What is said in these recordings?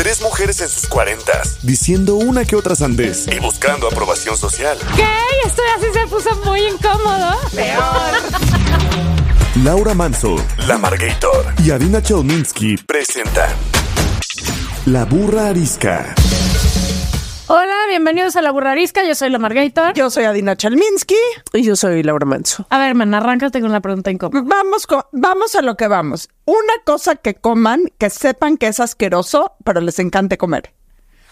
Tres mujeres en sus cuarentas, diciendo una que otra sandez y buscando aprobación social. ¿Qué? Esto así se puso muy incómodo. Peor. Laura Manso, La Margator y Adina Chelminsky presentan La Burra Arisca. Hola, bienvenidos a La Burrarisca. Yo soy la Margator. Yo soy Adina Chalminsky. Y yo soy Laura Manso. A ver, man, arráncate con la pregunta incómoda. Vamos, co- vamos a lo que vamos. Una cosa que coman, que sepan que es asqueroso, pero les encante comer.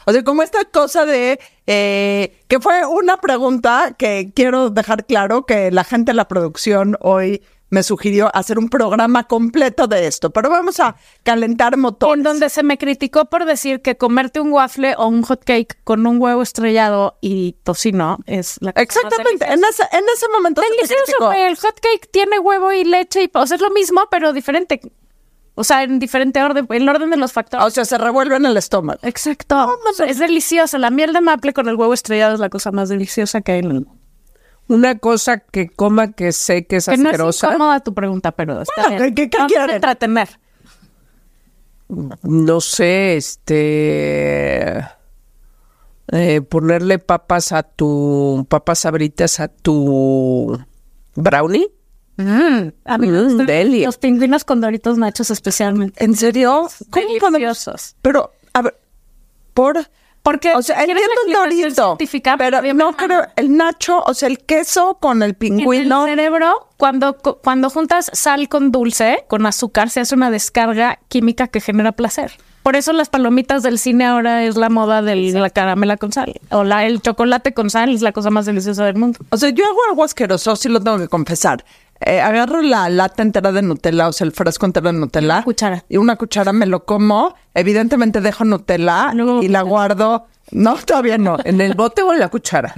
O sea, como esta cosa de eh, que fue una pregunta que quiero dejar claro que la gente de la producción hoy me sugirió hacer un programa completo de esto, pero vamos a calentar motores. En donde se me criticó por decir que comerte un waffle o un hot cake con un huevo estrellado y tocino es la cosa más Exactamente, en deliciosa. ese, en ese momento Delicioso. El hot cake tiene huevo y leche y o sea, es lo mismo, pero diferente. O sea, en diferente orden, en el orden de los factores. O sea, se revuelve en el estómago. Exacto. es deliciosa. La miel de maple con el huevo estrellado es la cosa más deliciosa que hay en el mundo. Una cosa que coma que sé que es Que no es asquerosa. incómoda tu pregunta, pero está Bueno, bien. ¿qué- qué Vamos a quieren? entretener. No sé, este. eh, ponerle papas a tu. papas sabritas a tu. brownie. Mm, a mí Mm, los pingüinos con doritos nachos especialmente. ¿En serio? ¿Cómo podemos? Deliciosos. Pero, a ver, por... Porque O sea, ¿quieres entiendo el dorito, pero no creo, el nacho, o sea, el queso con el En pingüino. el cerebro, cuando, cu- cuando juntas sal con dulce, con azúcar, se hace una descarga química que genera placer. Por eso las palomitas del cine ahora es la moda de la caramela con sal. O la, el chocolate con sal es la cosa más deliciosa del mundo. O sea, yo hago algo asqueroso, sí lo tengo que confesar. Eh, agarro la lata entera de Nutella, o sea, el frasco entero de Nutella. Una cuchara. Y una cuchara me lo como. Evidentemente dejo Nutella y la guardo. No, todavía no. ¿En el bote o en la cuchara?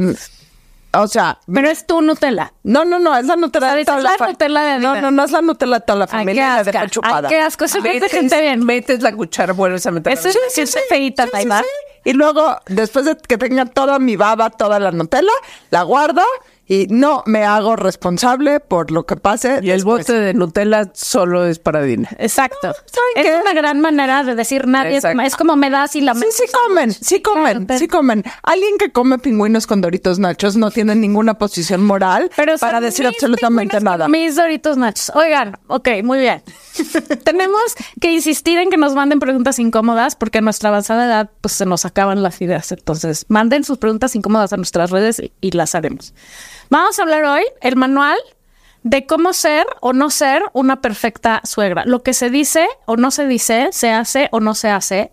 O sea, Pero es tu Nutella. no, no, no, es la Nutella de toda es la la Nutella de No, no, no es la Nutella de toda la Ay, qué familia. la asco. dejo Ay, chupada. qué asco. Eso me Metes, gente bien. metes la cuchara, vuelves a meter. Eso es sí, feita, Sí, Taibá. sí. Y luego, después de que tenga toda mi baba, toda la Nutella, la guardo y no me hago responsable por lo que pase. Y el bote de Nutella solo es para Dina. Exacto. ¿saben es qué? una gran manera de decir nadie es, Exacto. es como me das y la Sí, sí comen, sí comen, Claro, pero- sí comen. Alguien que come pingüinos con doritos nachos no tiene ninguna posición moral Pero para decir absolutamente nada. Mis doritos nachos. Oigan, ok, muy bien. Tenemos que insistir en que nos manden preguntas incómodas porque a nuestra avanzada edad pues se nos acaban las ideas. Entonces, manden sus preguntas incómodas a nuestras redes y, y las haremos. Vamos a hablar hoy el manual de cómo ser o no ser una perfecta suegra. Lo que se dice o no se dice, se hace o no se hace.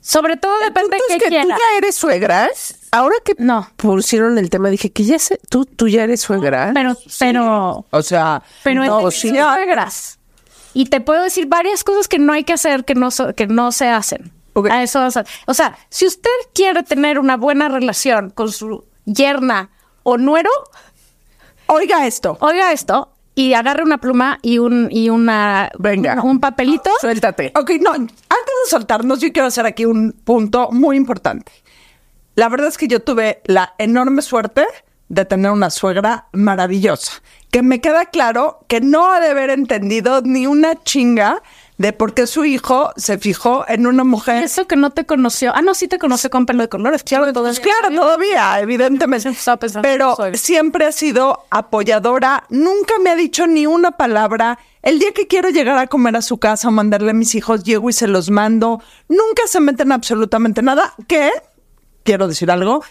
Sobre todo depende de qué que tú quiera. ya eres suegra. Ahora que No. pusieron el tema, dije que ya sé, tú, tú ya eres suegra. Pero, pero, O sea, pero no, sí, suegras. Y te puedo decir varias cosas que no hay que hacer, que no, so- que no se hacen. A eso O sea, si usted quiere tener una buena relación con su yerna o nuero, oiga esto. oiga esto y agarre una pluma y un y una Venga. un papelito. Suéltate. Ok, no, antes de soltarnos, yo quiero hacer aquí un punto muy importante. La verdad es que yo tuve la enorme suerte de tener una suegra maravillosa, que me queda claro que no ha de haber entendido ni una chinga de por qué su hijo se fijó en una mujer. Eso que no te conoció. Ah, no, sí te conoció con pelo de colores. Claro, todo Pues claro, todavía, evidentemente. Pero siempre ha sido apoyadora, nunca me ha dicho ni una palabra. El día que quiero llegar a comer a su casa o mandarle a mis hijos, llego y se los mando. Nunca se meten absolutamente nada. Que, quiero decir algo,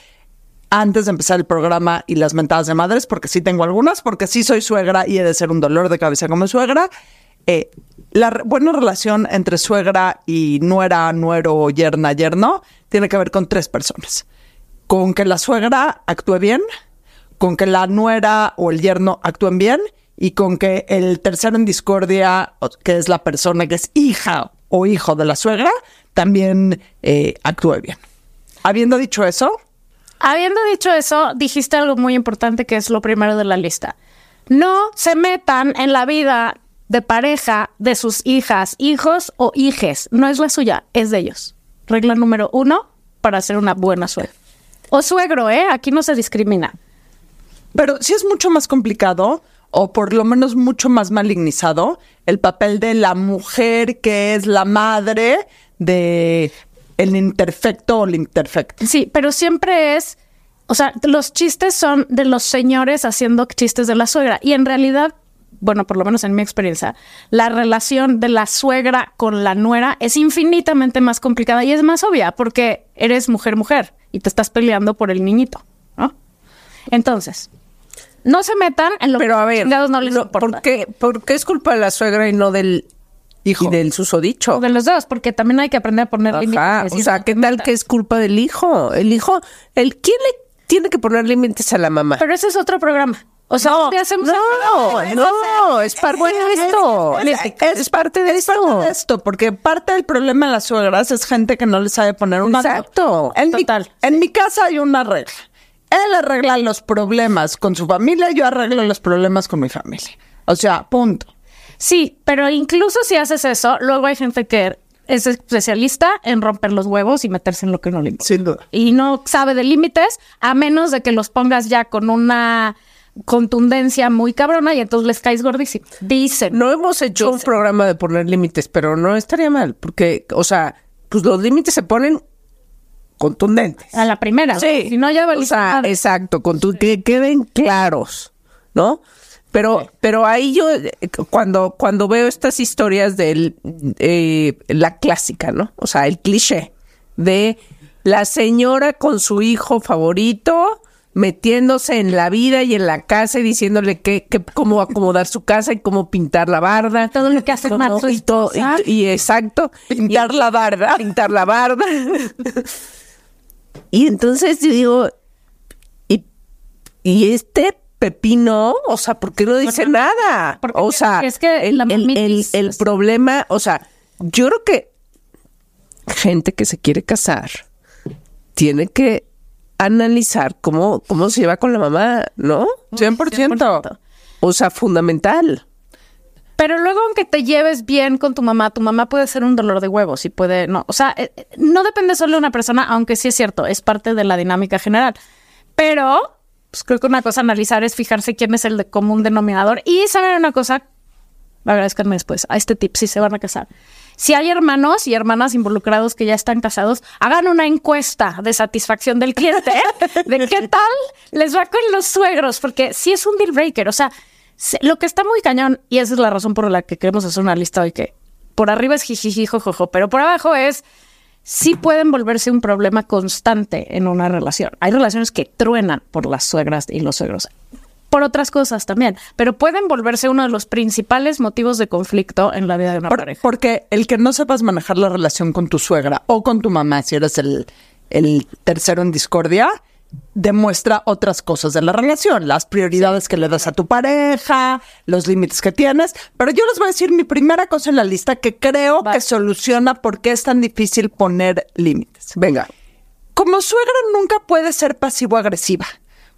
antes de empezar el programa y las mentadas de madres, porque sí tengo algunas, porque sí soy suegra y he de ser un dolor de cabeza como suegra. Eh, la buena relación entre suegra y nuera, nuero yerna, yerno, tiene que ver con tres personas. Con que la suegra actúe bien, con que la nuera o el yerno actúen bien y con que el tercero en discordia, que es la persona que es hija o hijo de la suegra, también eh, actúe bien. habiendo dicho eso, Habiendo dicho eso, dijiste algo muy importante que es lo primero de la lista. No se metan en la vida de pareja de sus hijas, hijos o hijes. No es la suya, es de ellos. Regla número uno para ser una buena suegra. O suegro, ¿eh? Aquí no se discrimina. pero sí es mucho más complicado o por lo menos mucho más malignizado el papel de la mujer que es la madre de el imperfecto o el imperfecto. Sí, pero siempre es, o sea, los chistes son de los señores haciendo chistes de la suegra. Y en realidad, bueno, por lo menos en mi experiencia, la relación de la suegra con la nuera es infinitamente más complicada y es más obvia porque eres mujer-mujer y te estás peleando por el niñito, ¿no? Entonces, no se metan en lo Pero a que ver, chingados no les no, importa. ¿por, qué, por qué es culpa de la suegra y no del Hijo. y del susodicho? De los dos, porque también hay que aprender a poner límites. O sea, no ¿qué tal que es culpa del hijo? El hijo, el ¿quién le tiene que poner límites a la mamá? Pero ese es otro programa. O sea, no, ¿qué hacemos no, no, es parte de esto. Es, parte de Es esto. porque parte del problema de las suegras es gente que no le sabe poner un. Exacto. En mi, Total. en mi casa hay una regla. Él arregla los problemas con su familia, yo arreglo los problemas con mi familia. O sea, punto. Sí, pero incluso si haces eso, luego hay gente que es especialista en romper los huevos y meterse en lo que no le importa. Sin duda. Y no sabe de límites, a menos de que los pongas ya con una contundencia muy cabrona y entonces les caes gordísimo. Dicen. No hemos hecho un programa de poner límites, pero no estaría mal, porque, o sea, pues los límites se ponen contundentes. A la primera. Si no, ya o valiste sea, madre. exacto, con tu, que queden claros, ¿no? Pero, pero ahí yo, eh, cuando, cuando veo estas historias de la clásica, ¿no? O sea, el cliché de la señora con su hijo favorito metiéndose en la vida y en la casa y diciéndole que, que cómo acomodar su casa y cómo pintar la barda. Todo lo que hace No, mal no, y, todo, y, esposa. y exacto. Pintar la barda. Pintar la barda. y entonces yo digo, y, y este pepino, o sea, ¿por qué no dice nada? porque O sea, es que el, la el- el- el problema, o sea, yo creo que gente que se quiere casar tiene que analizar cómo, cómo se lleva con la mamá, ¿no? 100%. O sea, fundamental. Pero luego, aunque te lleves bien con tu mamá, tu mamá puede ser un dolor de huevos y puede, no, o sea, eh, eh, no depende solo de una persona, aunque sí es cierto, es parte de la dinámica general. Pero, pues creo que una cosa a analizar es fijarse quién es el de común denominador y saber una cosa, agradezcanme después, a este tip si se van a casar. Si hay hermanos y hermanas involucrados que ya están casados, hagan una encuesta de satisfacción del cliente ¿eh? de qué tal les va con los suegros, porque sí es un deal breaker. O sea, se- lo que está muy cañón, y esa es la razón por la que queremos hacer una lista hoy, que por arriba es jijiji, jojojo, pero por abajo es sí pueden volverse un problema constante en una relación. Hay relaciones que truenan por las suegras y los suegros. Por otras cosas también, pero pueden volverse uno de los principales motivos de conflicto en la vida de una Por- pareja. porque el que no sepas manejar la relación con tu suegra o con tu mamá, si eres el, el tercero en discordia, demuestra otras cosas de la relación, las prioridades que le das a tu pareja, los límites que tienes. Pero yo les voy a decir mi primera cosa en la lista que creo que soluciona por qué es tan difícil poner límites. Venga. Como suegra nunca puede ser pasivo-agresiva.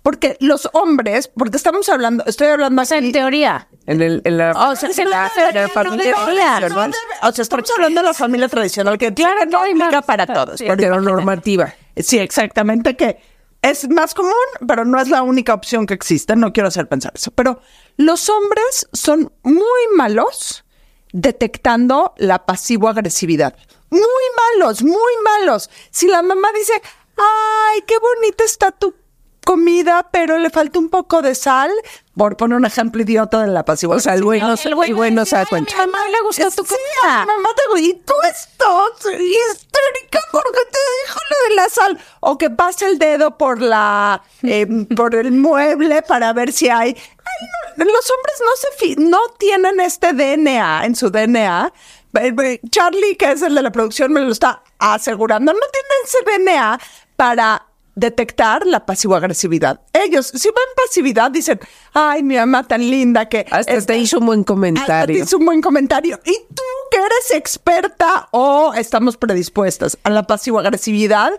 Porque los hombres, porque estamos hablando, estoy hablando sea, en teoría. En, el, en la, O sea, en la- familia tradicional. O sea, estamos hablando de la familia tradicional, que claro no aplica para todos. Sí, pero- heteronormativa. Sí, exactamente, que es más común, pero no es la única opción que existe. No quiero hacer pensar eso. Pero los hombres son muy malos detectando la pasivo-agresividad. Muy malos, muy malos. Si la mamá dice, ay, qué bonita está tu comida, pero le falta un poco de sal, por poner un ejemplo idiota de la pasivo O sea, el güey no, el güey no se da cuenta. A mi mamá le gustó tu Sí, comida. a mi mamá te y tú estás histérica porque te dijo lo de la sal. O que pase el dedo por la eh, por el mueble para ver si hay. Ay, no, los hombres no se fi- no tienen este DNA en su DNA. Eh, eh, Charlie, que es el de la producción, me lo está asegurando. No tienen ese DNA para detectar la pasivo-agresividad. Ellos, si ven pasividad, dicen, ay, mi mamá tan linda que... Hasta este- te hizo un buen hasta te comentario. hizo un buen comentario. Y tú, que eres experta o estamos predispuestas a la pasivo-agresividad,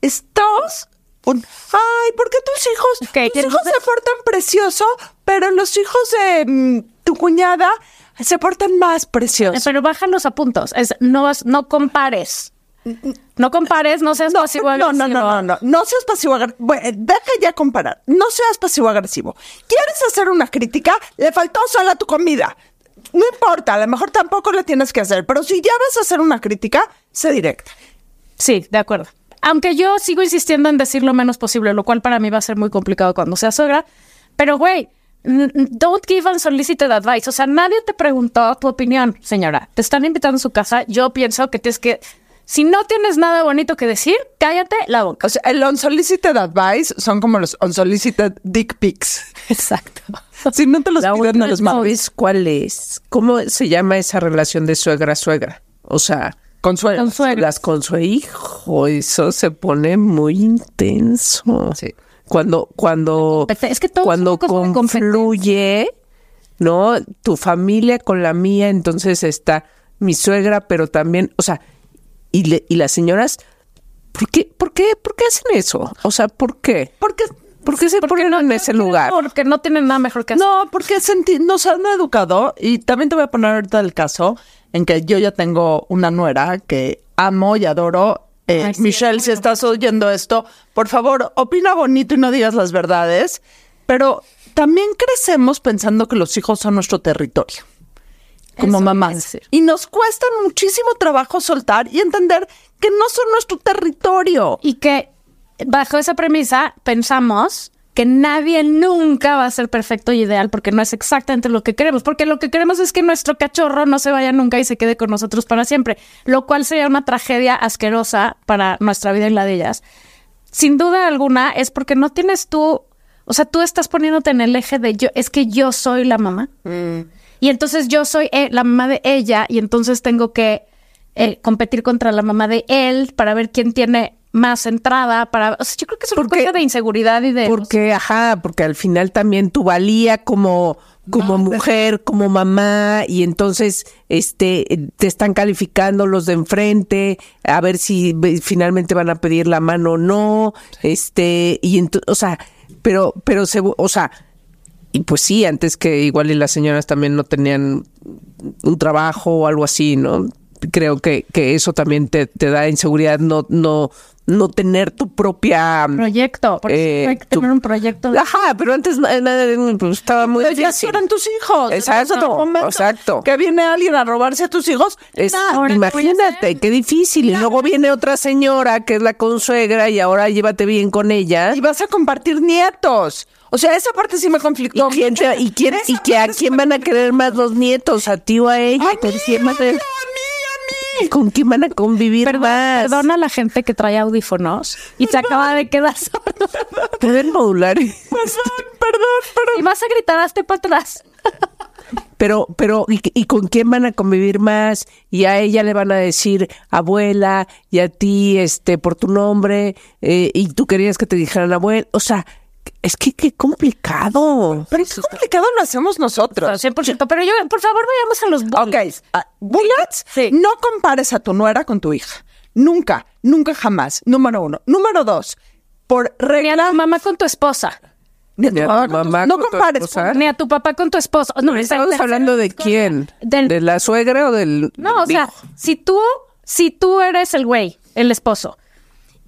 estás un, ay, ¿por qué tus hijos, Ok, tus hijos se portan precioso, pero los hijos de mm, tu cuñada se portan más preciosos? Pero bájalos a puntos. Es, no, vas- no compares. No compares, no seas pasivo No, no, no, no, no, no seas pasivo agresivo. deja ya comparar. No seas pasivo agresivo. ¿Quieres hacer una crítica? Le faltó sal a tu comida. No importa, a lo mejor tampoco le tienes que hacer, pero si ya vas a hacer una crítica, sé directa. Sí, de acuerdo. Aunque yo sigo insistiendo en decir lo menos posible, lo cual para mí va a ser muy complicado cuando sea suegra. Pero, güey, don't give unsolicited advice. O sea, nadie te preguntó tu opinión, señora. Te están invitando a su casa. Yo pienso que tienes que... Si no tienes nada bonito que decir, cállate la boca. O sea, el unsolicited advice son como los unsolicited dick pics. Exacto. Si no te los La piden, no los. ¿Sabes cuál es? ¿Cómo se llama esa relación de suegra-suegra? O sea, Consuelo. Con suegros. las con su hijo, eso se pone muy intenso. Sí. Cuando, cuando, es que todo cuando confluye, ¿no? Tu familia con la mía, entonces está mi suegra, pero también, o sea, y, le- y las señoras, ¿por qué, por qué, por qué hacen eso? O sea, ¿por qué? Porque ¿Por qué se ponen en ese lugar? Porque no tienen nada mejor que hacer. No, porque senti- nos han educado y también te voy a poner ahorita el caso en que yo ya tengo una nuera que amo y adoro. Eh, Ay, sí, Michelle, si estás oyendo esto, por favor, opina bonito y no digas las verdades. Pero también crecemos pensando que los hijos son nuestro territorio. Como Eso mamás. Y nos cuesta muchísimo trabajo soltar y entender que no son nuestro territorio. Y que bajo esa premisa pensamos que nadie nunca va a ser perfecto y ideal porque no es exactamente lo que queremos, porque lo que queremos es que nuestro cachorro no se vaya nunca y se quede con nosotros para siempre, lo cual sería una tragedia asquerosa para nuestra vida y la de ellas. Sin duda alguna es porque no tienes tú, o sea, tú estás poniéndote en el eje de yo, es que yo soy la mamá. Y entonces yo soy eh, la mamá de ella y entonces tengo que eh, competir contra la mamá de él para ver quién tiene más entrada para o sea, yo creo que es una Porque- cosa de inseguridad y de Porque, ajá, porque al final también tu valía como, como mujer, como mamá, y entonces este te están calificando los de enfrente, a ver si finalmente van a pedir la mano o no, este, y ento- o sea, pero, pero se, o sea, y pues sí, antes que igual y las señoras también no tenían un trabajo o algo así, ¿no? Creo que, que eso también te, te da inseguridad, no, no, no tener tu propia proyecto porque eh, hay que tu- tener un proyecto de- Ajá, pero antes na- na- pues, estaba muy Pero ya difícil. eran tus hijos. Exacto, exacto. Que viene alguien a robarse a tus hijos. Es- nah, ahora, ¿qué voy a imagínate, qué difícil. Y luego viene otra señora que es la consuegra y ahora llévate bien con ella. y vas a compartir nietos. O sea, esa parte sí me ¿Y, conflictó. quién te- y, quién- y que a quién van a querer más los nietos? ¿A ti o a ella? A mí, ¿Con quién a mí, a mí. ¿Con quién van a convivir Perdón- más? perdona a la gente que trae audífonos y se acaba de quedar sordo. Pueden modular. Perdón, perdón, perdón. y vas a gritar hazte para atrás. Pero, pero, ¿y, y con quién van a convivir más? Y a ella le van a decir abuela, y a ti, este, por tu nombre, eh, y tú querías que te dijeran abuela. O sea, es que qué complicado. Pero qué complicado lo hacemos nosotros. 100%, pero yo por favor vayamos a los Ok, bullets. ah, bullets, Sí. no compares a tu nuera con tu hija. Nunca, nunca jamás. Número uno. Número dos, por Ni a regla... tu mamá con tu esposa. Ni a tu Ni a tu mamá con tu- mamá no con tu compares. esposa. Ni a tu papá con tu esposo. No, ¿Estamos hablando de quién? Del- ¿De la suegra o del No, o sea, si tú, si tú eres el güey, el esposo,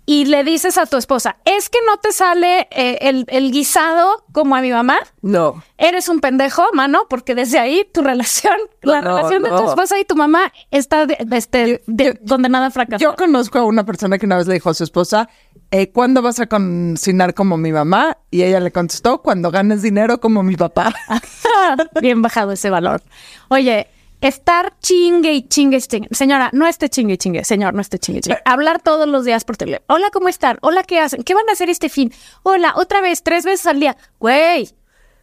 y le dices a tu esposa, es que no te sale eh, el, el guisado como a mi mamá, No. eres un pendejo, mano, porque desde ahí tu relación, la No, relación de tu esposa y tu mamá está de- de- este, de- condenada a fracasar. Yo conozco a una persona que una vez le dijo a su esposa, eh, ¿cuándo vas a cocinar como mi mamá? Y ella le contestó, cuando ganes dinero como mi papá. Bien bajado ese valor. Oye, estar chingue y chingue y chingue. Señora, no esté chingue y chingue. Señor, no esté chingue y chingue. Hablar todos los días por teléfono. Hola, ¿cómo están? Hola, ¿qué hacen? ¿Qué van a hacer este fin? Hola, otra vez, tres veces al día. Güey,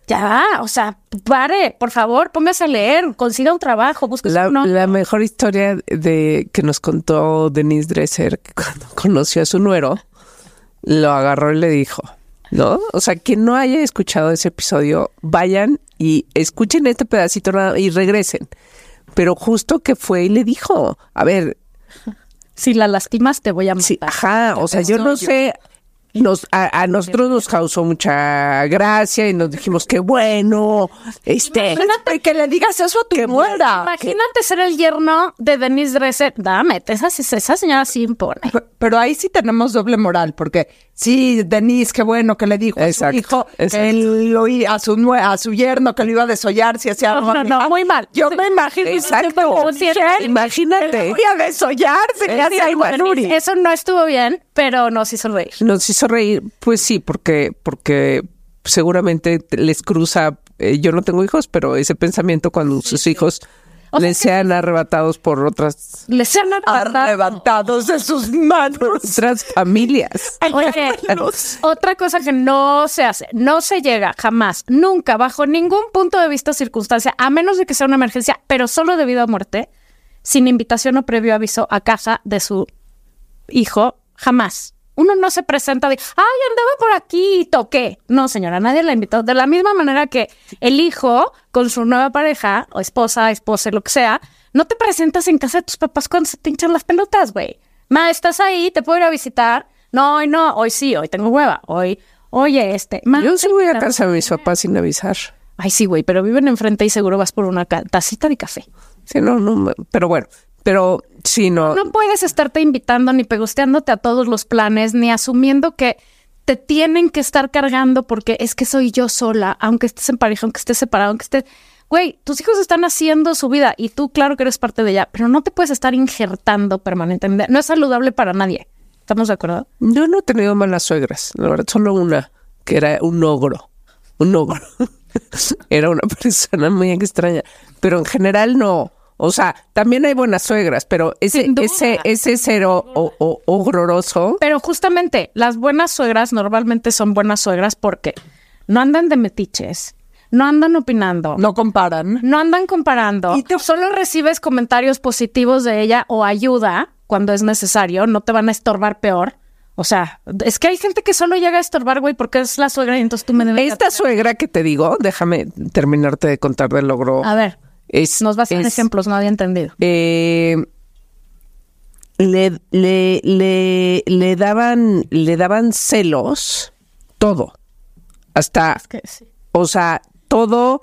ya, o sea, pare, por favor, póngase a leer, consiga un trabajo, busque La, uno. la mejor historia de que nos contó Denise Dresser, que cuando conoció a su nuero, lo agarró y le dijo, ¿no? O sea, quien no haya escuchado ese episodio, vayan y escuchen este pedacito y regresen. Pero justo que fue y le dijo, a ver, si la lastimas te voy a matar. Sí, ajá, o sea, yo no sé, nos, a, a nosotros nos causó mucha gracia y nos dijimos que bueno, este, Imagínate que le digas eso a tu nuera. Imagínate ser el yerno de Denise Dresser. Dame, esa, esa señora sí impone. Pero ahí sí tenemos doble moral, porque sí, Denise, qué bueno que le dijo a su Exacto, hijo que exacto. él lo a su a su yerno que lo iba a desollar si hacía algo. No, a no, hija. muy mal. Yo me imagino. Exacto. Sí, Michelle, imagínate. Voy a desollar si a Nuri. Eso no estuvo bien, pero nos hizo reír. Nos hizo reír, pues sí, porque, porque seguramente les cruza, eh, yo no tengo hijos, pero ese pensamiento cuando sus hijos O sea les sean arrebatados por otras, Les arrebatado. Arrebatados de sus manos. otras familias. Oye, otra cosa que no se hace, no se llega jamás, nunca, bajo ningún punto de vista o circunstancia, a menos de que sea una emergencia, pero solo debido a muerte, sin invitación o previo aviso a casa de su hijo, jamás. Uno no se presenta de, ay, andaba por aquí y toqué. No, señora, nadie la invitó. De la misma manera que el hijo con su nueva pareja, o esposa, esposa, lo que sea, no te presentas en casa de tus papás cuando se te hinchan las pelotas, güey. Ma, estás ahí, te puedo ir a visitar. No, hoy no, hoy sí, hoy tengo hueva. Hoy, oye, este. ma, Yo sí voy a casa de mis papás sin avisar. Ay, sí, güey, pero viven enfrente y seguro vas por una tacita de café. Sí, no, no, pero bueno, pero sí, no. No puedes estarte invitando ni pegosteándote a todos los planes, ni asumiendo que te tienen que estar cargando porque es que soy yo sola, aunque estés en pareja, aunque estés separado, aunque estés... Güey, tus hijos están haciendo su vida y tú, claro que eres parte de ella, pero no te puedes estar injertando permanentemente. No es saludable para nadie. ¿Estamos de acuerdo? Yo no he tenido malas suegras, la verdad, solo una, que era un ogro, un ogro. era una persona muy extraña, pero en general no. O sea, también hay buenas suegras, pero ese, ese, ese cero o, o- ogroroso, Pero justamente las buenas suegras normalmente son buenas suegras porque no andan de metiches, no andan opinando, No comparan. no andan comparando, Y te- solo recibes comentarios positivos de ella o ayuda cuando es necesario, no te van a estorbar peor. O sea, es que hay gente que solo llega a estorbar, güey, porque es la suegra y entonces tú me debes... esta suegra que te digo, déjame terminarte de contar del logro. A ver, es, nos vas a dar es- ejemplos, no había entendido. eh, le, le, le, le daban, le daban celos, todo. Hasta, Que sí. o sea, todo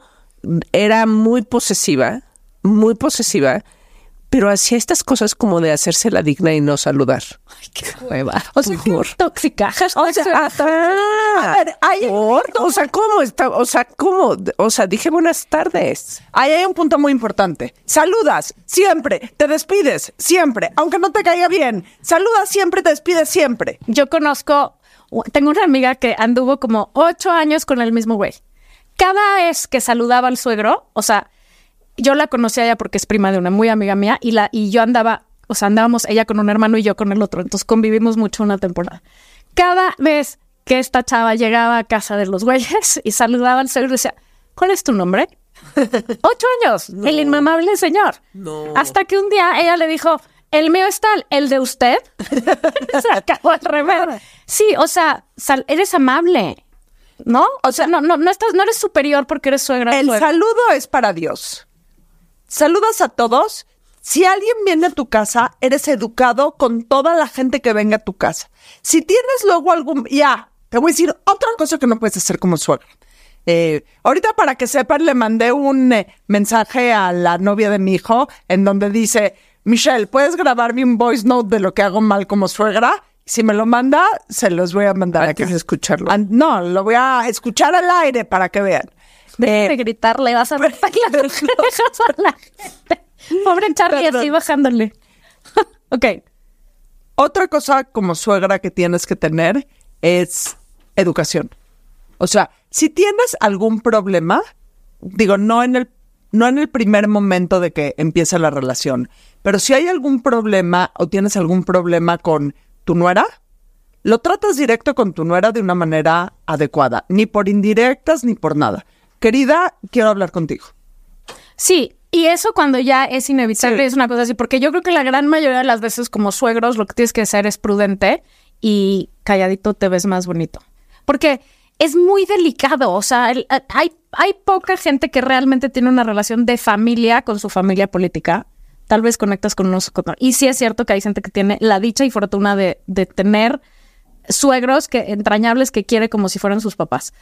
era muy posesiva, muy posesiva, pero hacía estas cosas como de hacerse la digna y no saludar. Ay, qué hueva. O sea, Por- tóxica. O sea, A ver, hay, ¿por? o sea, ¿cómo está? O sea, ¿cómo? O sea, dije buenas tardes. ahí hay un punto muy importante. Saludas siempre, te despides siempre, aunque no te caiga bien. Saludas siempre, te despides siempre. Yo conozco, tengo una amiga que anduvo como ocho años con el mismo güey. Cada vez que saludaba al suegro, o sea, yo la conocía ya porque es prima de una muy amiga mía y la y yo andaba, o sea, andábamos ella con un hermano y yo con el otro, entonces convivimos mucho una temporada. Cada vez que esta chava llegaba a casa de los güeyes y saludaba al suegro decía, ¿cuál es tu nombre? Ocho años, el inmamable señor. Hasta que un día ella le dijo, el mío es tal, el de usted. Se acabó al revés. Sí, o sea, sal- eres amable, ¿no? O sea, no, no, no estás, no eres superior porque eres suegra. El suegra. saludo es para Dios. Saludas a todos. Si alguien viene a tu casa, eres educado con toda la gente que venga a tu casa. Si tienes luego algún... Ya, te voy a decir otra cosa que no puedes hacer como suegra. Eh, ahorita para que sepan, le mandé un eh, mensaje a la novia de mi hijo en donde dice, Michelle, ¿puedes grabarme un voice note de lo que hago mal como suegra? Si me lo manda, se los voy a mandar Hay acá. que escucharlo. No, lo voy a escuchar al aire para que vean. Deja de gritarle, vas a romper las orejas a la gente. Pobre Charlie, Perdón. así bajándole. ok. Otra cosa como suegra que tienes que tener es educación. O sea, si tienes algún problema, digo, no en el no en el primer momento de que empieza la relación, pero si hay algún problema o tienes algún problema con tu nuera, lo tratas directo con tu nuera de una manera adecuada, ni por indirectas ni por nada. Querida, quiero hablar contigo. Sí, y eso cuando ya es inevitable es una cosa así, porque yo creo que la gran mayoría de las veces como suegros lo que tienes que hacer es prudente y calladito te ves más bonito. Porque es muy delicado, o sea, el- hay, hay poca gente que realmente tiene una relación de familia con su familia política, tal vez conectas con unos con. Y sí es cierto que hay gente que tiene la dicha y fortuna de, de tener suegros que entrañables que quiere como si fueran sus papás.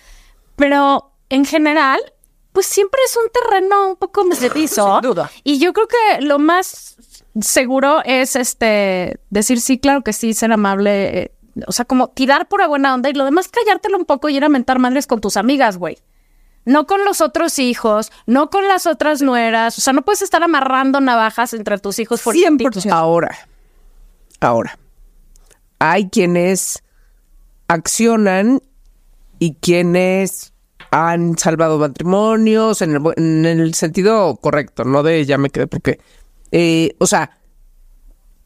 Pero en general, pues siempre es un terreno un poco mesetizo. Sin duda. Y yo creo que lo más seguro es este decir sí, claro que sí, ser amable. eh, o sea, como tirar pura buena onda y lo demás callártelo un poco y ir a mentar madres con tus amigas, güey. No con los otros hijos, no con las otras nueras. O sea, no puedes estar amarrando navajas entre tus hijos por 100%. Ahora, ahora, hay quienes accionan y quienes han salvado matrimonios en el, en el sentido correcto, no de ya me quedé porque, eh, o sea,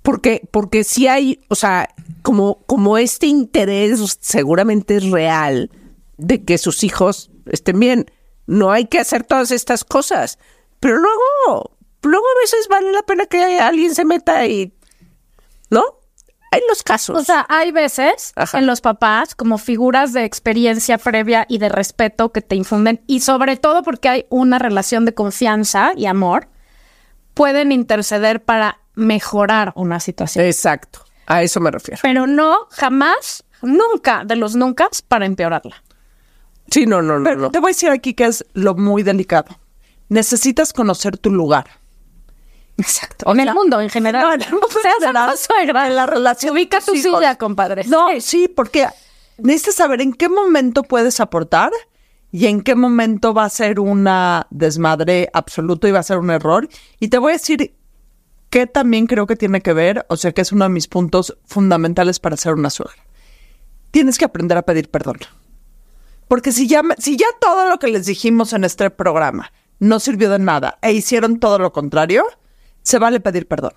porque, porque si hay, o sea, como, como este interés seguramente es real de que sus hijos estén bien. No hay que hacer todas estas cosas. Pero luego, luego a veces vale la pena que alguien se meta y, ¿no? Hay los casos. O sea, hay veces Ajá. en los papás como figuras de experiencia previa y de respeto que te infunden y sobre todo porque hay una relación de confianza y amor, pueden interceder para mejorar una situación. Exacto. A eso me refiero. Pero no, jamás, nunca, de los nunca, para empeorarla. Sí, no, no, no, Pero no. te voy a decir aquí que es lo muy delicado. Necesitas conocer tu lugar. Exacto. en el mundo en general. No, en el mundo general, o suegra, en la relación Ubica tu silla, compadre. No, sí, porque necesitas saber en qué momento puedes aportar y en qué momento va a ser una desmadre absoluto y va a ser un error. Y te voy a decir que también creo que tiene que ver, o sea, que es uno de mis puntos fundamentales para ser una suegra. Tienes que aprender a pedir perdón. Porque si ya, si ya todo lo que les dijimos en este programa no sirvió de nada e hicieron todo lo contrario, se vale pedir perdón.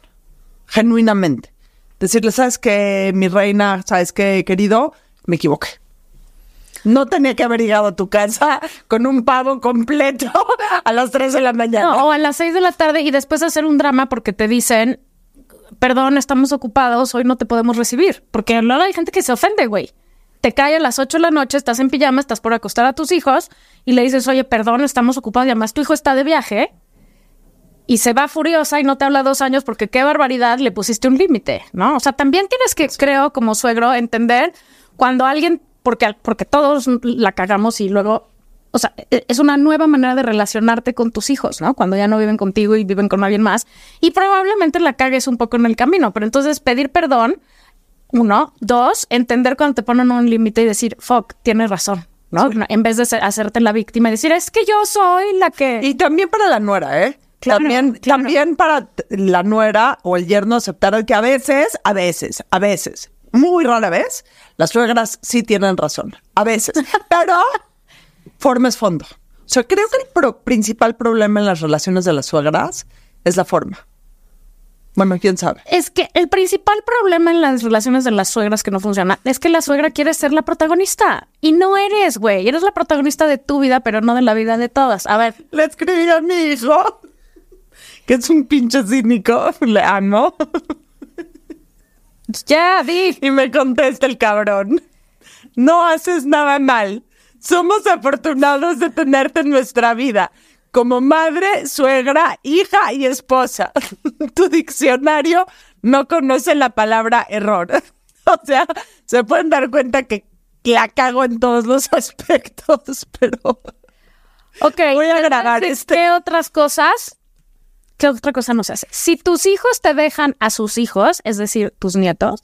Genuinamente. Decirle, ¿sabes qué, mi reina? ¿Sabes qué, querido? Me equivoqué. No tenía que haber llegado a tu casa con un pavo completo a las 3 de la mañana. No, o a las seis de la tarde y después hacer un drama porque te dicen, perdón, estamos ocupados, hoy no te podemos recibir. Porque luego hay gente que se ofende, güey. Te cae a las ocho de la noche, estás en pijama, estás por acostar a tus hijos y le dices, oye, perdón, estamos ocupados y además tu hijo está de viaje y se va furiosa y no te habla dos años porque qué barbaridad, le pusiste un límite, ¿no? O sea, también tienes que, creo, como suegro, entender cuando alguien, porque, porque todos la cagamos y luego, o sea, e- es una nueva manera de relacionarte con tus hijos, ¿no? Cuando ya no viven contigo y viven con alguien más y probablemente la cagues un poco en el camino, pero entonces pedir perdón, uno, dos, entender cuando te ponen un límite y decir, fuck, tienes razón. ¿no? En vez de ser- hacerte la víctima y decir, es que yo soy la que... Y también para la nuera, ¿eh? Claro, también, claro. también para la nuera o el yerno aceptar que a veces, a veces, a veces, muy rara vez, las suegras sí tienen razón. A veces. Pero forma es fondo. O sea, creo que el pro- principal problema en las relaciones de las suegras es la forma. Bueno, quién sabe. Es que el principal problema en las relaciones de las suegras que no funciona es que la suegra quiere ser la protagonista y no eres, güey. Eres la protagonista de tu vida, pero no de la vida de todas. A ver, Le escribí a mi hijo, que es un pinche cínico, le amo, ya, di. y me contesta el cabrón. No haces nada mal. Somos afortunados de tenerte en nuestra vida. Como madre, suegra, hija y esposa. tu diccionario no conoce la palabra error. o sea, se pueden dar cuenta que la cago en todos los aspectos, pero... Ok. Voy a grabar este. ¿Qué otras cosas? ¿Qué otra cosa no se hace? Si tus hijos te dejan a sus hijos, es decir, tus nietos,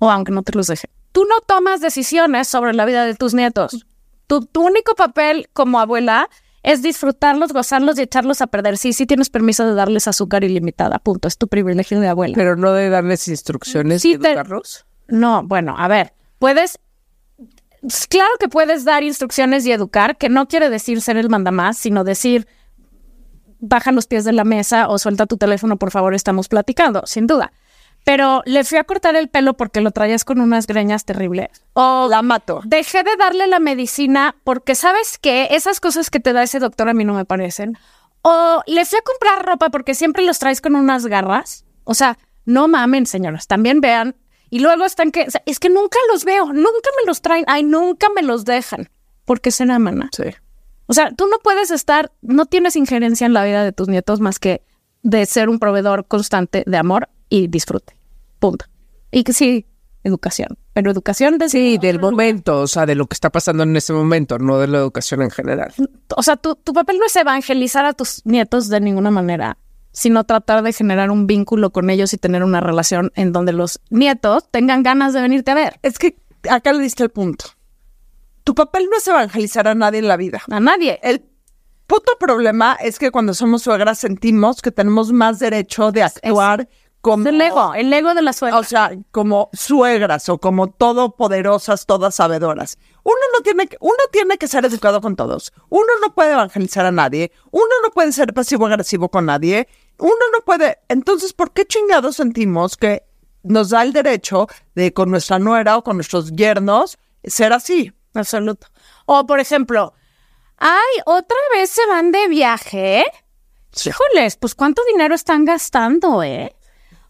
o aunque no te los dejen, tú no tomas decisiones sobre la vida de tus nietos. Tu, tu único papel como abuela es disfrutarlos, gozarlos y echarlos a perder. Sí, sí tienes permiso de darles azúcar ilimitada, punto. Es tu privilegio de abuela. Pero no de darles instrucciones Sí y te- educarlos. No, bueno, a ver, puedes. Claro que puedes dar instrucciones y educar, que no quiere decir ser el mandamás, sino decir baja los pies de la mesa o suelta tu teléfono, por favor, estamos platicando, sin duda. Pero le fui a cortar el pelo porque lo traías con unas greñas terribles. O La mato. dejé de darle la medicina porque sabes que esas cosas que te da ese doctor a mí no me parecen. O le fui a comprar ropa porque siempre los traes con unas garras. O sea, no mamen, señoras, también vean. Y luego están que, o sea, es que nunca los veo, nunca me los traen, ay, nunca me los dejan. ¿Por qué será, mana? Sí. O sea, tú no puedes estar, no tienes injerencia en la vida de tus nietos más que de ser un proveedor constante de amor y disfrute. Punto. Y que sí, educación. Pero educación de Sí, del momento, o sea, de lo que está pasando en ese momento, no de la educación en general. O sea, tu, tu papel no es evangelizar a tus nietos de ninguna manera, sino tratar de generar un vínculo con ellos y tener una relación en donde los nietos tengan ganas de venirte a ver. Es que acá le diste el punto. Tu papel no es evangelizar a nadie en la vida. A nadie. El puto problema es que cuando somos suegras sentimos que tenemos más derecho de actuar como... El ego, el ego de la suegra. O sea, como suegras o como todopoderosas, todas sabedoras. Uno no tiene que, uno tiene que ser educado con todos. Uno no puede evangelizar a nadie. Uno no puede ser pasivo agresivo con nadie. Uno no puede. Entonces, ¿por qué chingados sentimos que nos da el derecho de con nuestra nuera o con nuestros yernos ser así? Absoluto. O, por ejemplo, ay, otra vez se van de viaje. Híjoles, pues cuánto dinero están gastando, ¿eh?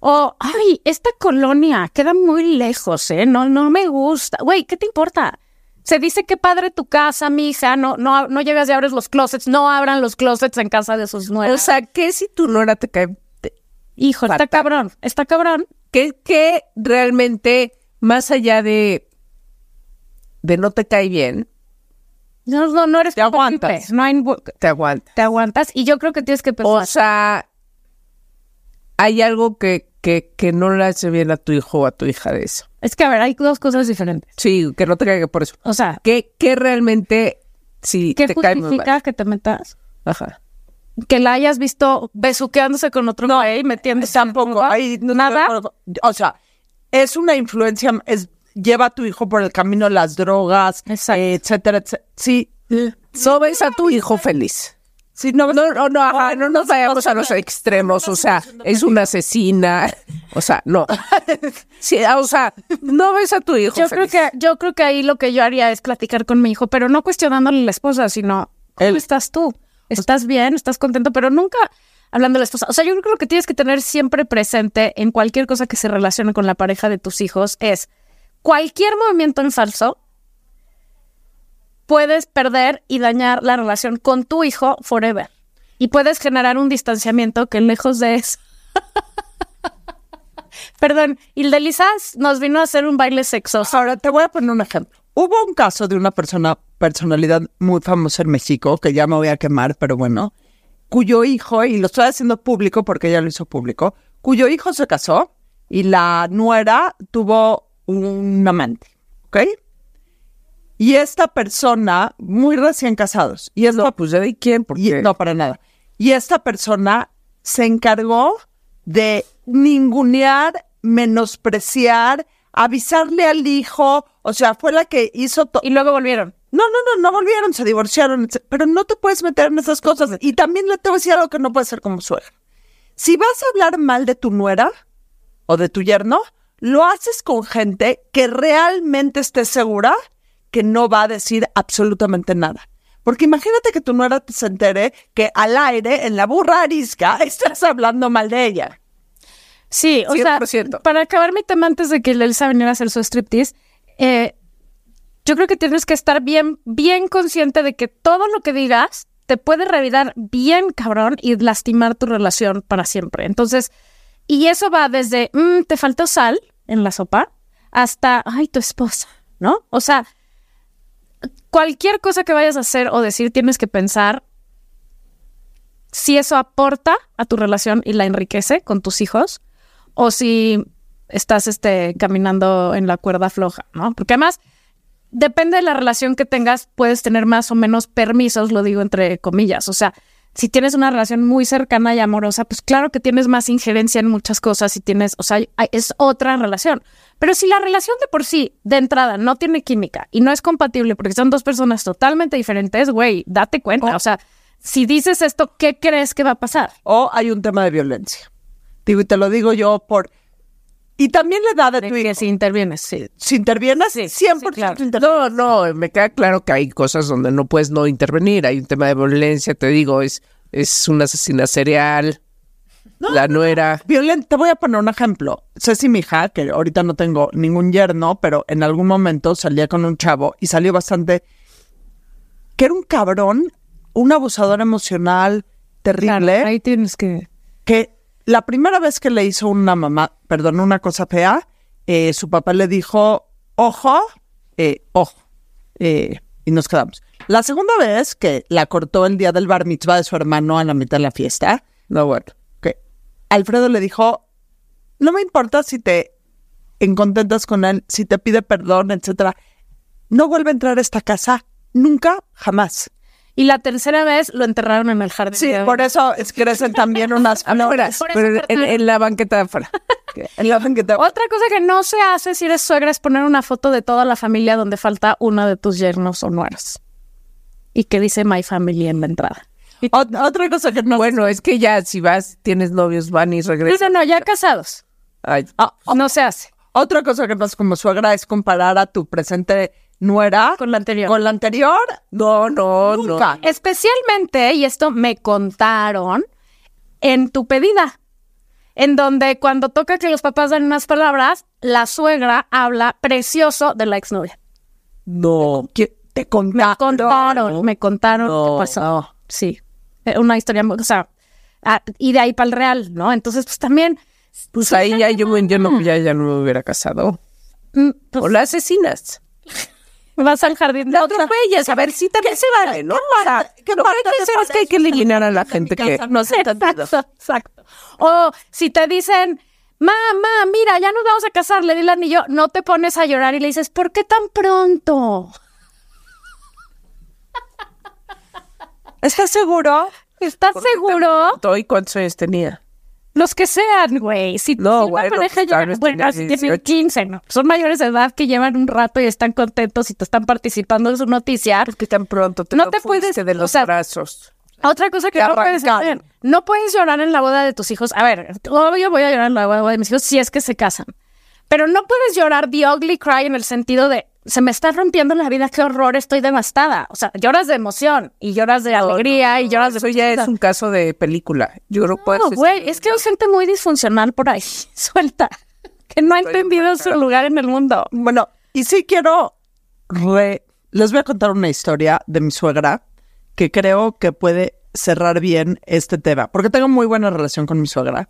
O, ay, esta colonia queda muy lejos, ¿eh? No, no me gusta. Güey, ¿qué te importa? Se dice que padre tu casa, mija, no, no, no llegas y abres los closets, no abran los closets en casa de sus O nueras. sea, ¿qué si tu nuera te cae? te- Hijo, está cabrón, está cabrón. ¿Qué, qué realmente, más allá de, de no te cae bien, No, no, no eres Te aguantas. No hay, te aguanta? te aguantas y yo creo que tienes que pensar. O sea, hay algo que, que, que no le hace bien a tu hijo o a tu hija de eso. es que, a ver, hay dos cosas diferentes. Sí, que no te caiga por eso. O sea, ¿Qué, qué realmente, si ¿qué te cae muy mal? que te metas? Ajá. Que la hayas visto besuqueándose con otro güey, metiéndose Tampoco. Ahí no- nada. O sea, es una influencia, es lleva a tu hijo por el camino de las drogas, eh, etcétera, etcétera. Sí, No ves a tu hijo feliz. sí, no, No, no, no, ajá, no nos vayamos a los extremos, o sea, es una asesina, o sea, no. Sí, o sea, no ves a tu hijo Yo creo feliz. que, yo creo que ahí lo que yo haría es platicar con mi hijo, pero no cuestionándole a la esposa, sino ¿cómo Él. estás tú? ¿Estás bien? ¿Estás contento? Pero nunca hablando de la esposa. O sea, yo creo que lo que tienes que tener siempre presente en cualquier cosa que se relacione con la pareja de tus hijos es cualquier movimiento en falso puedes perder y dañar la relación con tu hijo forever. Y puedes generar un distanciamiento que lejos de eso. Perdón, Hilde Lizas nos vino a hacer un baile sexoso. Ahora te voy a poner un ejemplo. Hubo un caso de una persona, personalidad muy famosa en México, que ya me voy a quemar, pero bueno, cuyo hijo, y lo estoy haciendo público porque ella lo hizo público, cuyo hijo se casó y la nuera tuvo un amante, ¿ok? Y esta persona, muy recién casados, y esta No, pues ya de quién, porque no, para nada. Y esta persona se encargó de ningunear, menospreciar, avisarle al hijo, o sea, fue la que hizo todo. Y luego volvieron. No, no, no, no volvieron, se divorciaron, pero no te puedes meter en esas cosas. Y también le te voy a decir algo que no puede ser como suegra. Si vas a hablar mal de tu nuera o de tu yerno, lo haces con gente que realmente esté segura que no va a decir absolutamente nada. Porque imagínate que tu nuera te se entere que al aire, en la burra arisca, estás hablando mal de ella. Sí, o sea, 100%. para acabar mi tema antes de que Elsa viniera a hacer su striptease, eh, yo creo que tienes que estar bien, bien consciente de que todo lo que digas te puede revidar bien cabrón y lastimar tu relación para siempre. Entonces, y eso va desde, "Mm, te faltó sal en la sopa, hasta, ay, tu esposa, ¿no? O sea, cualquier cosa que vayas a hacer o decir, tienes que pensar si eso aporta a tu relación y la enriquece con tus hijos o si estás este, caminando en la cuerda floja, ¿no? Porque además, depende de la relación que tengas, puedes tener más o menos permisos, lo digo entre comillas. O sea, si tienes una relación muy cercana y amorosa, pues claro que tienes más injerencia en muchas cosas y tienes, o sea, es otra relación. Pero si la relación de por sí, de entrada, no tiene química y no es compatible porque son dos personas totalmente diferentes, güey, date cuenta. O sea, si dices esto, ¿qué crees que va a pasar? O hay un tema de violencia. Digo, y te lo digo yo por... Y también la edad de De tu que hijo. si intervienes, sí. Si intervienes, Sí, 100% sí, claro. intervienes. No, no, me queda claro que hay cosas donde no puedes no intervenir. Hay un tema de violencia, te digo, es, es una asesina serial. la nuera. Violenta, te voy a poner un ejemplo. Ceci, mi hija, que ahorita no tengo ningún yerno, pero en algún momento salía con un chavo y salió bastante. que era un cabrón, un abusador emocional terrible. Claro, ahí tienes que. que la primera vez que le hizo una mamá, perdón, una cosa fea, eh, su papá le dijo, ojo, eh, ojo, eh, y nos quedamos. La segunda vez que la cortó el día del bar mitzvah de su hermano a la mitad de la fiesta, no, bueno, que Alfredo le dijo, no me importa si te encontentas con él, si te pide perdón, etcétera, no vuelve a entrar a esta casa, nunca, jamás. Y la tercera vez lo enterraron en el jardín. Sí, por eso es, crecen también unas flores. Pero en, la banqueta de afuera. En la banqueta. Otra cosa que no se hace si eres suegra es poner una foto de toda la familia donde falta una de tus yernos o nueras. Y que dice My Family en la entrada. Ot- otra cosa que no. Bueno, es que ya si vas, tienes novios, van y regresan. no, no, ya casados. Ay, No se hace. otra cosa que no es como suegra es comparar a tu presente nuera Con la anterior. Con la anterior. no, no, Nunca. no. Especialmente, y esto me contaron, en tu pedida, en donde cuando toca que los papás dan unas palabras, la suegra habla precioso de la exnovia. No. que te contaron. Contaron, me contaron No. qué pasó. Sí, Eh, una historia, o sea, ah, y de ahí para el real, ¿no? Entonces, pues también, Pues ahí ya yo, me- yo no, ya, ya no me hubiera casado. mm, pues, O la asesinas. Vas al jardín de La otra. atropellas, a ver si también se vale, ¿no? O sea, qué lo que hacer es que hay que eliminar a la gente que... No Exacto, exacto. O si te dicen, mamá, mira, ya nos vamos a casar, le di el anillo, no te pones a llorar y le dices, ¿por qué tan pronto? ¿Estás seguro? ¿Estás seguro? ¿Y cuántos años tenía? Los que sean, güey. Si, No, si una pareja pues, ya- tal vez bueno, tienen 18. 15, ¿no? Son mayores de edad que llevan un rato y están contentos y te están participando en su noticia. ¿Por qué tan pronto te No lo te puedes- de los o sea, brazos? Otra cosa que no puedes hacer. No puedes llorar en la boda de tus hijos. A ver, obvio voy a llorar en la boda de mis hijos si es que se casan. Pero no puedes llorar the ugly cry en el sentido de se me está rompiendo la vida, qué horror, estoy devastada. O sea, lloras de emoción y lloras de alegría y lloras de Eso ya es un caso de película. Yo creo que puedes No, güey, es que hay gente muy disfuncional por ahí, suelta, que no ha entendido su lugar en el mundo. Bueno, y sí quiero re- les voy a contar una historia de mi suegra que creo que puede cerrar bien este tema, porque tengo muy buena relación con mi suegra.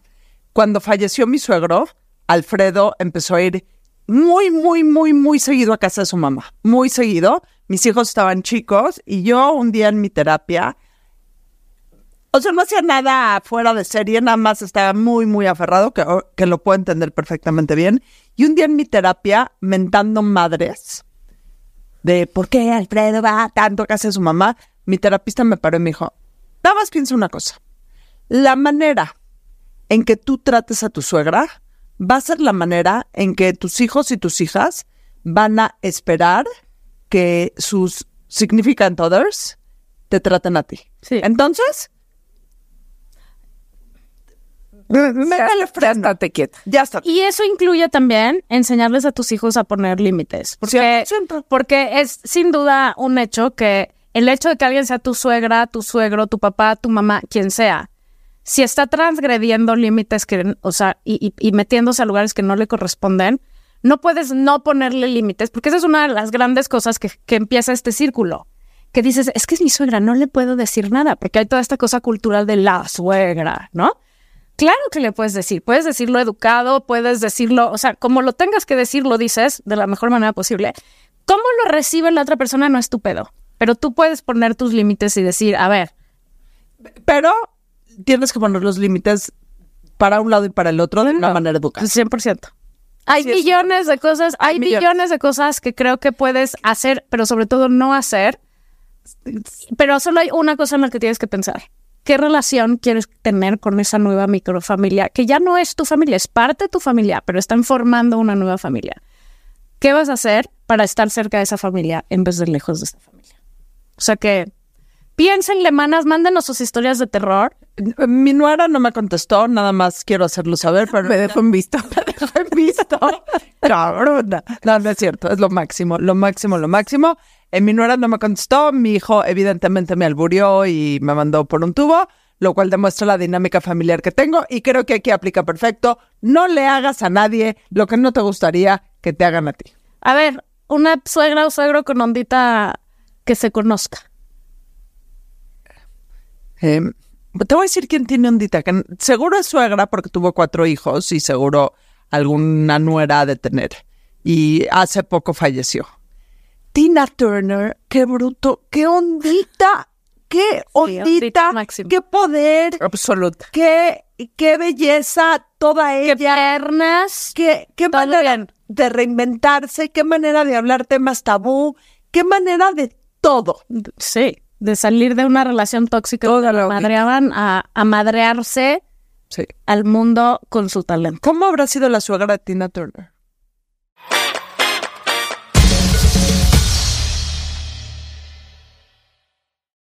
Cuando falleció mi suegro, Alfredo empezó a ir muy, muy, muy, muy seguido a casa de su mamá, muy seguido. Mis hijos estaban chicos y yo un día en mi terapia, o sea, no hacía nada fuera de serie, nada más estaba muy, muy aferrado, que, que lo puedo entender perfectamente bien. Y un día en mi terapia, mentando madres, de por qué Alfredo va tanto a casa de su mamá, mi terapista me paró y me dijo, nada más piensa una cosa, la manera en que tú trates a tu suegra va a ser la manera en que tus hijos y tus hijas van a esperar que sus significant others te traten a ti. Sí. Entonces, métele Ya freno. estate quieta. Ya está. Y eso incluye también enseñarles a tus hijos a poner límites. Porque, 100%. porque es sin duda un hecho que el hecho de que alguien sea tu suegra, tu suegro, tu papá, tu mamá, quien sea, si está transgrediendo límites que, o sea, y, metiéndose a lugares que no le corresponden, no puedes no ponerle límites, porque esa es una de las grandes cosas que, que empieza este círculo. Que dices, es que es mi suegra, no le puedo decir nada, porque hay toda esta cosa cultural de la suegra, ¿no? Claro que le puedes decir, puedes decirlo educado, puedes decirlo, o sea, como lo tengas que decir, lo dices de la mejor manera posible. ¿Cómo lo recibe la otra persona? No es tu pedo. Pero tú puedes poner tus límites y decir, a ver, Pero tienes que poner los límites para un lado y para el otro de una manera educada. 100%. Hay millones de cosas, hay millones. millones de cosas que creo que puedes hacer, pero sobre todo no hacer. Pero solo hay una cosa en la que tienes que pensar. ¿Qué relación quieres tener con esa nueva microfamilia? Que ya no es tu familia, es parte de tu familia, pero están formando una nueva familia. ¿Qué vas a hacer para estar cerca de esa familia en vez de lejos de esa familia? O sea que piénsenle, manas, mándenos sus historias de terror. Mi nuera no me contestó, nada más quiero hacerlo saber, pero Me dejó en visto. me dejó en visto. Cabrona. No, no es cierto, es lo máximo, lo máximo, lo máximo. Eh, mi nuera no me contestó, mi hijo evidentemente me alburió y me mandó por un tubo, lo cual demuestra la dinámica familiar que tengo y creo que aquí aplica perfecto. No le hagas a nadie lo que no te gustaría que te hagan a ti. A ver, una suegra o suegro con ondita que se conozca. Eh, te voy a decir quién tiene ondita, que seguro es suegra porque tuvo cuatro hijos y seguro alguna nuera de tener. Y hace poco falleció. Tina Turner, qué bruto, qué ondita, qué ondita, qué poder, Absoluta. qué, qué belleza toda ella. Piernas. Qué, qué manera bien. de reinventarse, qué manera de hablar temas tabú, qué manera de todo. Sí, de salir de una relación tóxica Toda la madreaban a, a madrearse Sí. al mundo con su talento. ¿Cómo habrá sido la suegra de Tina Turner?